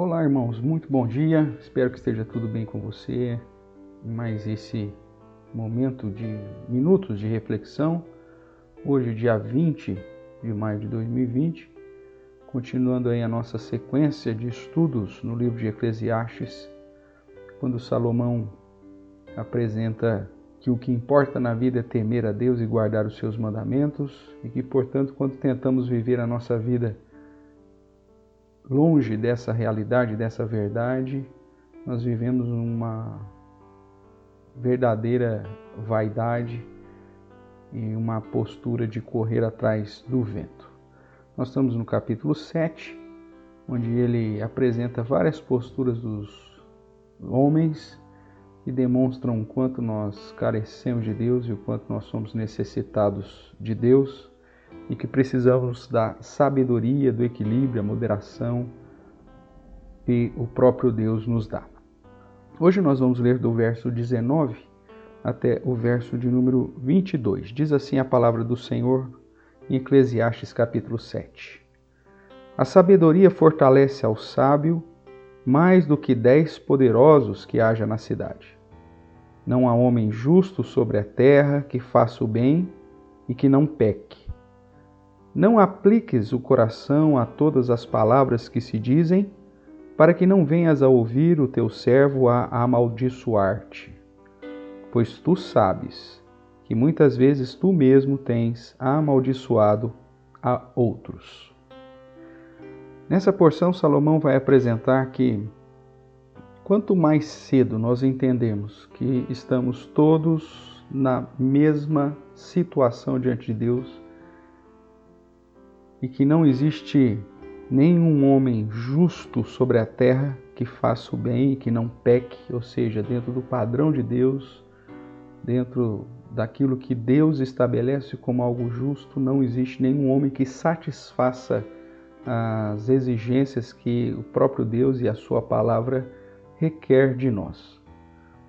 Olá, irmãos, muito bom dia. Espero que esteja tudo bem com você. Mais esse momento de minutos de reflexão. Hoje, dia 20 de maio de 2020, continuando aí a nossa sequência de estudos no livro de Eclesiastes, quando Salomão apresenta que o que importa na vida é temer a Deus e guardar os seus mandamentos, e que, portanto, quando tentamos viver a nossa vida longe dessa realidade, dessa verdade, nós vivemos uma verdadeira vaidade e uma postura de correr atrás do vento. Nós estamos no capítulo 7, onde ele apresenta várias posturas dos homens que demonstram o quanto nós carecemos de Deus e o quanto nós somos necessitados de Deus e que precisamos da sabedoria, do equilíbrio, a moderação que o próprio Deus nos dá. Hoje nós vamos ler do verso 19 até o verso de número 22. Diz assim a palavra do Senhor em Eclesiastes capítulo 7. A sabedoria fortalece ao sábio mais do que dez poderosos que haja na cidade. Não há homem justo sobre a terra que faça o bem e que não peque. Não apliques o coração a todas as palavras que se dizem, para que não venhas a ouvir o teu servo a amaldiçoar-te. Pois tu sabes que muitas vezes tu mesmo tens amaldiçoado a outros. Nessa porção, Salomão vai apresentar que quanto mais cedo nós entendemos que estamos todos na mesma situação diante de Deus, e que não existe nenhum homem justo sobre a terra que faça o bem e que não peque, ou seja, dentro do padrão de Deus, dentro daquilo que Deus estabelece como algo justo, não existe nenhum homem que satisfaça as exigências que o próprio Deus e a sua palavra requer de nós.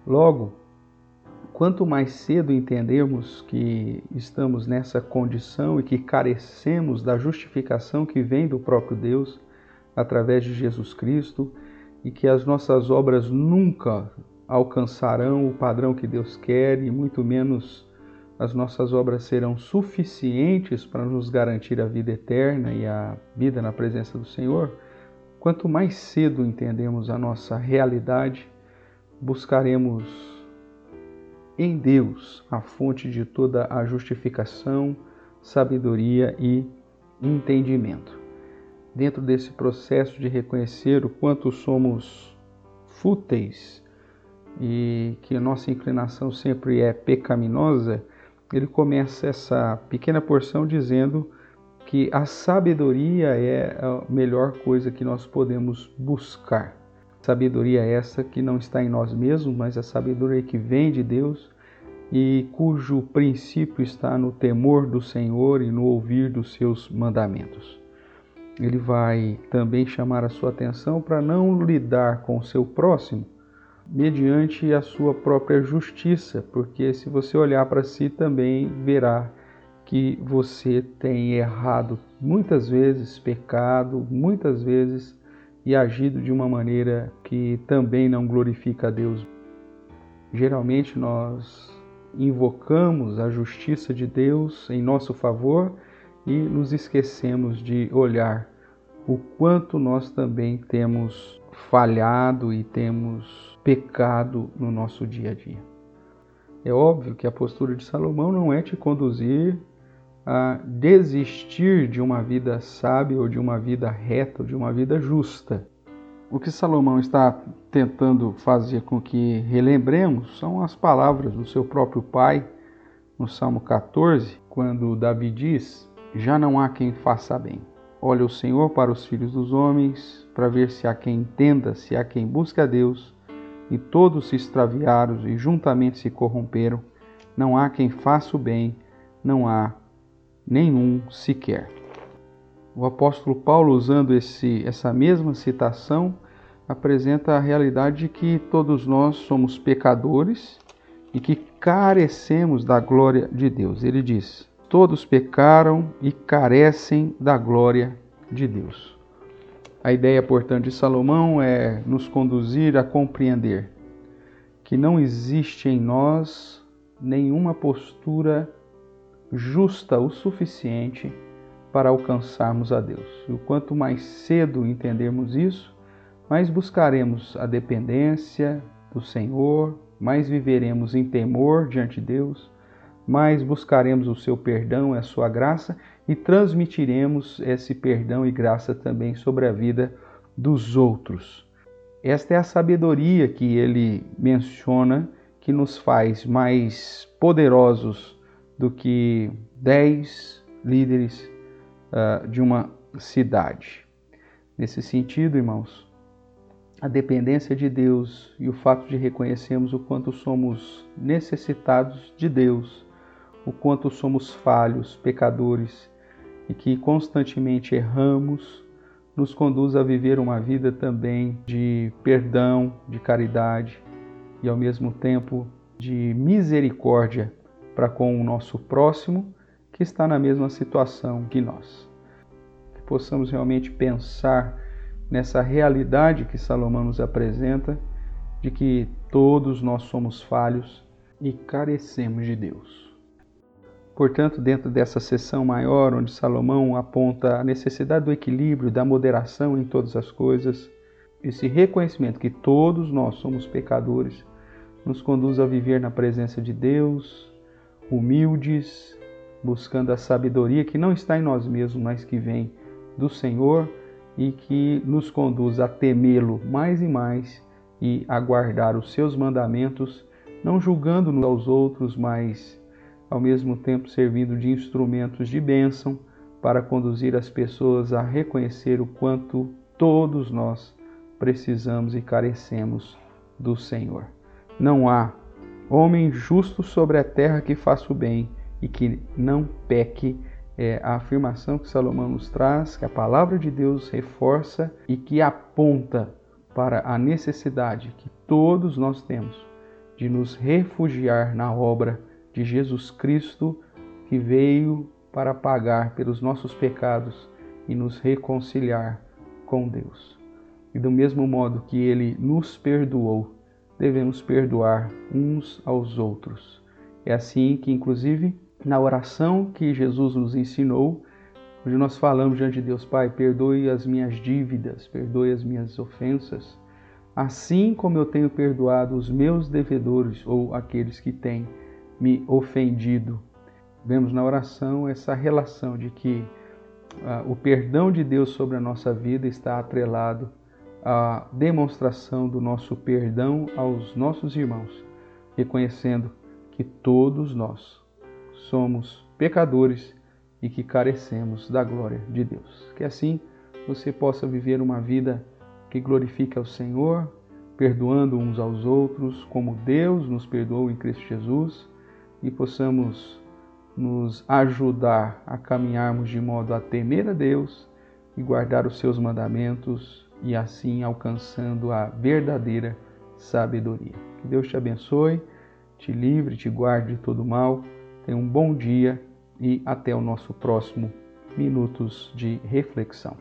Logo, Quanto mais cedo entendermos que estamos nessa condição e que carecemos da justificação que vem do próprio Deus através de Jesus Cristo e que as nossas obras nunca alcançarão o padrão que Deus quer e muito menos as nossas obras serão suficientes para nos garantir a vida eterna e a vida na presença do Senhor, quanto mais cedo entendemos a nossa realidade, buscaremos em Deus, a fonte de toda a justificação, sabedoria e entendimento. Dentro desse processo de reconhecer o quanto somos fúteis e que nossa inclinação sempre é pecaminosa, ele começa essa pequena porção dizendo que a sabedoria é a melhor coisa que nós podemos buscar. Sabedoria essa que não está em nós mesmos, mas a sabedoria que vem de Deus e cujo princípio está no temor do Senhor e no ouvir dos seus mandamentos. Ele vai também chamar a sua atenção para não lidar com o seu próximo mediante a sua própria justiça, porque se você olhar para si também verá que você tem errado muitas vezes, pecado muitas vezes e agido de uma maneira que também não glorifica a Deus. Geralmente nós invocamos a justiça de Deus em nosso favor e nos esquecemos de olhar o quanto nós também temos falhado e temos pecado no nosso dia a dia. É óbvio que a postura de Salomão não é te conduzir a desistir de uma vida sábia ou de uma vida reta ou de uma vida justa. O que Salomão está tentando fazer com que relembremos são as palavras do seu próprio pai no Salmo 14, quando Davi diz: Já não há quem faça bem. Olha o Senhor para os filhos dos homens, para ver se há quem entenda, se há quem busque a Deus, e todos se extraviaram e juntamente se corromperam. Não há quem faça o bem, não há nenhum sequer. O apóstolo Paulo, usando esse, essa mesma citação, apresenta a realidade de que todos nós somos pecadores e que carecemos da glória de Deus. Ele diz: Todos pecaram e carecem da glória de Deus. A ideia, portanto, de Salomão é nos conduzir a compreender que não existe em nós nenhuma postura justa o suficiente para alcançarmos a Deus. E quanto mais cedo entendermos isso, mais buscaremos a dependência do Senhor, mais viveremos em temor diante de Deus, mais buscaremos o seu perdão e a sua graça e transmitiremos esse perdão e graça também sobre a vida dos outros. Esta é a sabedoria que ele menciona que nos faz mais poderosos do que dez líderes uh, de uma cidade. Nesse sentido, irmãos, a dependência de Deus e o fato de reconhecermos o quanto somos necessitados de Deus, o quanto somos falhos, pecadores e que constantemente erramos, nos conduz a viver uma vida também de perdão, de caridade e ao mesmo tempo de misericórdia para com o nosso próximo que está na mesma situação que nós. Que possamos realmente pensar nessa realidade que Salomão nos apresenta, de que todos nós somos falhos e carecemos de Deus. Portanto, dentro dessa sessão maior, onde Salomão aponta a necessidade do equilíbrio, da moderação em todas as coisas, esse reconhecimento que todos nós somos pecadores nos conduz a viver na presença de Deus, humildes, buscando a sabedoria que não está em nós mesmos, mas que vem do Senhor e que nos conduz a temê-lo mais e mais e a guardar os seus mandamentos, não julgando-nos aos outros, mas ao mesmo tempo servindo de instrumentos de bênção para conduzir as pessoas a reconhecer o quanto todos nós precisamos e carecemos do Senhor. Não há homem justo sobre a terra que faça o bem e que não peque é a afirmação que Salomão nos traz, que a palavra de Deus reforça e que aponta para a necessidade que todos nós temos de nos refugiar na obra de Jesus Cristo, que veio para pagar pelos nossos pecados e nos reconciliar com Deus. E do mesmo modo que ele nos perdoou, devemos perdoar uns aos outros. É assim que, inclusive, na oração que Jesus nos ensinou, onde nós falamos diante de Deus, Pai, perdoe as minhas dívidas, perdoe as minhas ofensas, assim como eu tenho perdoado os meus devedores ou aqueles que têm me ofendido. Vemos na oração essa relação de que ah, o perdão de Deus sobre a nossa vida está atrelado à demonstração do nosso perdão aos nossos irmãos, reconhecendo que todos nós somos pecadores e que carecemos da glória de Deus. Que assim você possa viver uma vida que glorifique ao Senhor, perdoando uns aos outros, como Deus nos perdoou em Cristo Jesus, e possamos nos ajudar a caminharmos de modo a temer a Deus e guardar os seus mandamentos e assim alcançando a verdadeira sabedoria. Que Deus te abençoe, te livre, te guarde de todo mal Tenha um bom dia e até o nosso próximo Minutos de Reflexão.